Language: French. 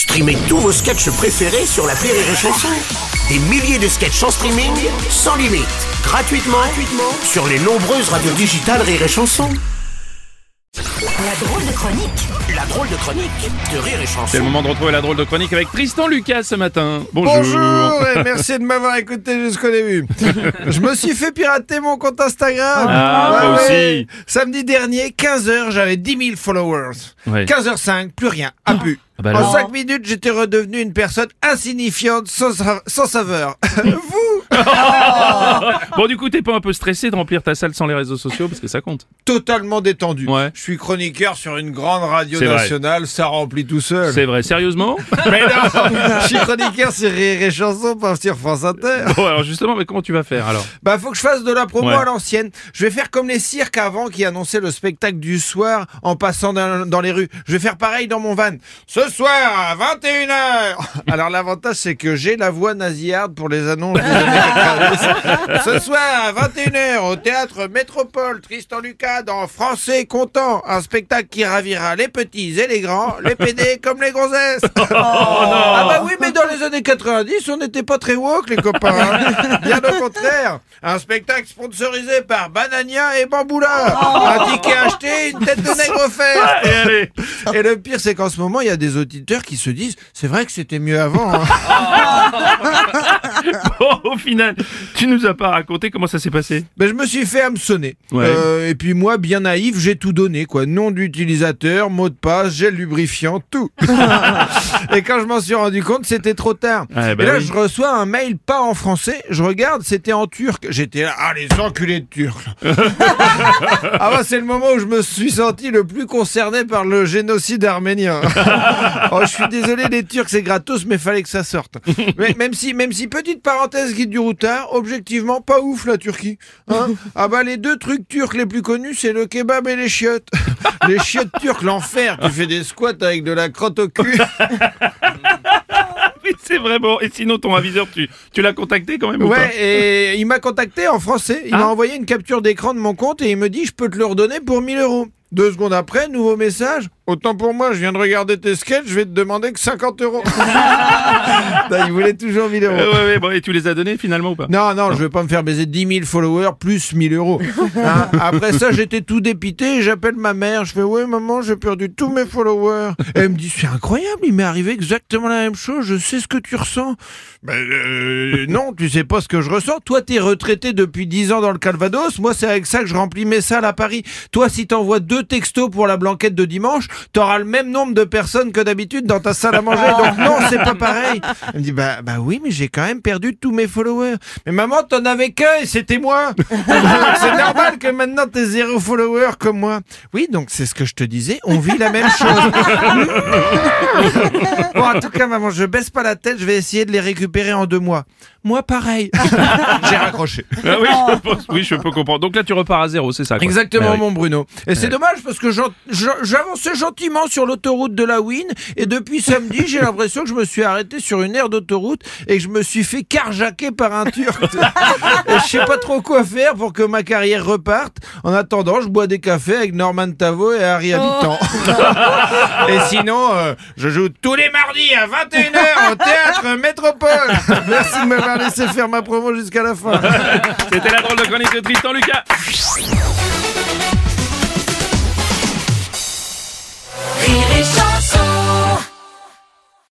Streamez tous vos sketchs préférés sur la Rire et Chanson. Des milliers de sketchs en streaming, sans limite, gratuitement, gratuitement sur les nombreuses radios digitales Rire et Chanson. La drôle de chronique La drôle de chronique de Rire et Chanson. C'est le moment de retrouver la drôle de chronique avec Tristan Lucas ce matin. Bonjour. Bonjour et merci de m'avoir écouté jusqu'au début. Je me suis fait pirater mon compte Instagram. Ah, Ouais, moi ouais. aussi. Samedi dernier, 15h, j'avais 10 000 followers. Ouais. 15h05, plus rien, à plus. Ah bah en alors. 5 minutes, j'étais redevenu une personne insignifiante, sans, sa- sans saveur. Vous Bon, du coup, t'es pas un peu stressé de remplir ta salle sans les réseaux sociaux parce que ça compte. Totalement détendu. Ouais. Je suis chroniqueur sur une grande radio C'est vrai. nationale, ça remplit tout seul. C'est vrai, sérieusement Mais non, je suis chroniqueur sur Rire et Chanson, pas sur France Inter. Bon, alors justement, mais comment tu vas faire alors? Bah faut que je fasse de la promo Ouais. à l'ancienne. Je vais faire comme les cirques avant qui annonçaient le spectacle du soir en passant dans, dans les rues. Je vais faire pareil dans mon van. Ce soir à 21h. Alors l'avantage c'est que j'ai la voix nasillarde pour les annonces des années 90. Ce soir à 21h au théâtre Métropole, Tristan Lucas dans Français content, un spectacle qui ravira les petits et les grands, les PD comme les gonzesses. Ah bah oui, mais dans les années 90, on n'était pas très woke, les copains. hein. Bien au contraire. Un spectacle sponsorisé par Banania et Bamboula. Un ticket acheté, une tête de nègre offerte. Et allez Et le pire, c'est qu'en ce moment, il y a des auditeurs qui se disent, c'est vrai que c'était mieux avant. hein. Bon, au final, tu nous as pas raconté comment ça s'est passé Ben, je me suis fait hameçonner. Ouais. Euh, et puis moi, bien naïf, j'ai tout donné, quoi. Nom d'utilisateur, mot de passe, gel lubrifiant, tout. et quand je m'en suis rendu compte, c'était trop tard. Ouais, bah et là, oui. je reçois un mail pas en français. Je regarde, c'était en turc. J'étais là, ah, les enculés de turcs. ah bah, c'est le moment où je me suis senti le plus concerné par le génocide arménien. oh, je suis désolé, les Turcs, c'est gratos, mais fallait que ça sorte. Mais même si, même si, petite parenthèse guide du routard, objectivement, pas ouf la Turquie. Hein ah bah, les deux trucs turcs les plus connus, c'est le kebab et les chiottes. les chiottes turques, l'enfer. Tu fais des squats avec de la crotte au cul. C'est vraiment. Et sinon, ton aviseur, tu, tu l'as contacté quand même ou Ouais, et il m'a contacté en français. Il Ah. m'a envoyé une capture d'écran de mon compte et il me dit je peux te le redonner pour 1000 euros. Deux secondes après, nouveau message. Autant pour moi, je viens de regarder tes sketchs, je vais te demander que 50 euros. Non, il voulait toujours 1000 pas euros. Euh, ouais, ouais, bon, et tu les as donnés finalement ou pas? Non, non, je vais pas me faire baiser 10 000 followers plus 1000 euros. Hein, Après ça, j'étais tout dépité et j'appelle ma mère. Je fais, ouais, maman, j'ai perdu tous mes followers. Et elle me dit, c'est incroyable, il m'est arrivé exactement la même chose. Je sais ce que tu ressens. Ben, euh, non, tu sais pas ce que je ressens. Toi, t'es retraité depuis 10 ans dans le Calvados. Moi, c'est avec ça que je remplis mes salles à Paris. Toi, si t'envoies deux textos pour la blanquette de dimanche, t'auras le même nombre de personnes que d'habitude dans ta salle à manger. Donc non, c'est pas pareil. Elle me dit, bah, bah oui, mais j'ai quand même perdu tous mes followers. Mais maman, t'en avais qu'un et c'était moi. c'est normal que maintenant t'aies zéro follower comme moi. Oui, donc c'est ce que je te disais. On vit la même chose. bon, en tout cas, maman, je baisse pas la tête. Je vais essayer de les récupérer en deux mois. Moi, pareil. j'ai raccroché. Ah oui, je pense- oui, je peux comprendre. Donc là, tu repars à zéro, c'est ça quoi Exactement, oui. mon Bruno. Et c'est dommage parce que j'avançais gentiment sur l'autoroute de la Win et depuis samedi, j'ai l'impression que je me suis arrêté sur une aire d'autoroute et que je me suis fait carjacker par un Turc. et je sais pas trop quoi faire pour que ma carrière reparte. En attendant, je bois des cafés avec Norman Tavo et Harry Habitant. et sinon, euh, je joue tous les mardis à 21h au théâtre Métropole. Merci de laissé faire ma promo jusqu'à la fin. C'était la drôle de chronique de Tristan Lucas.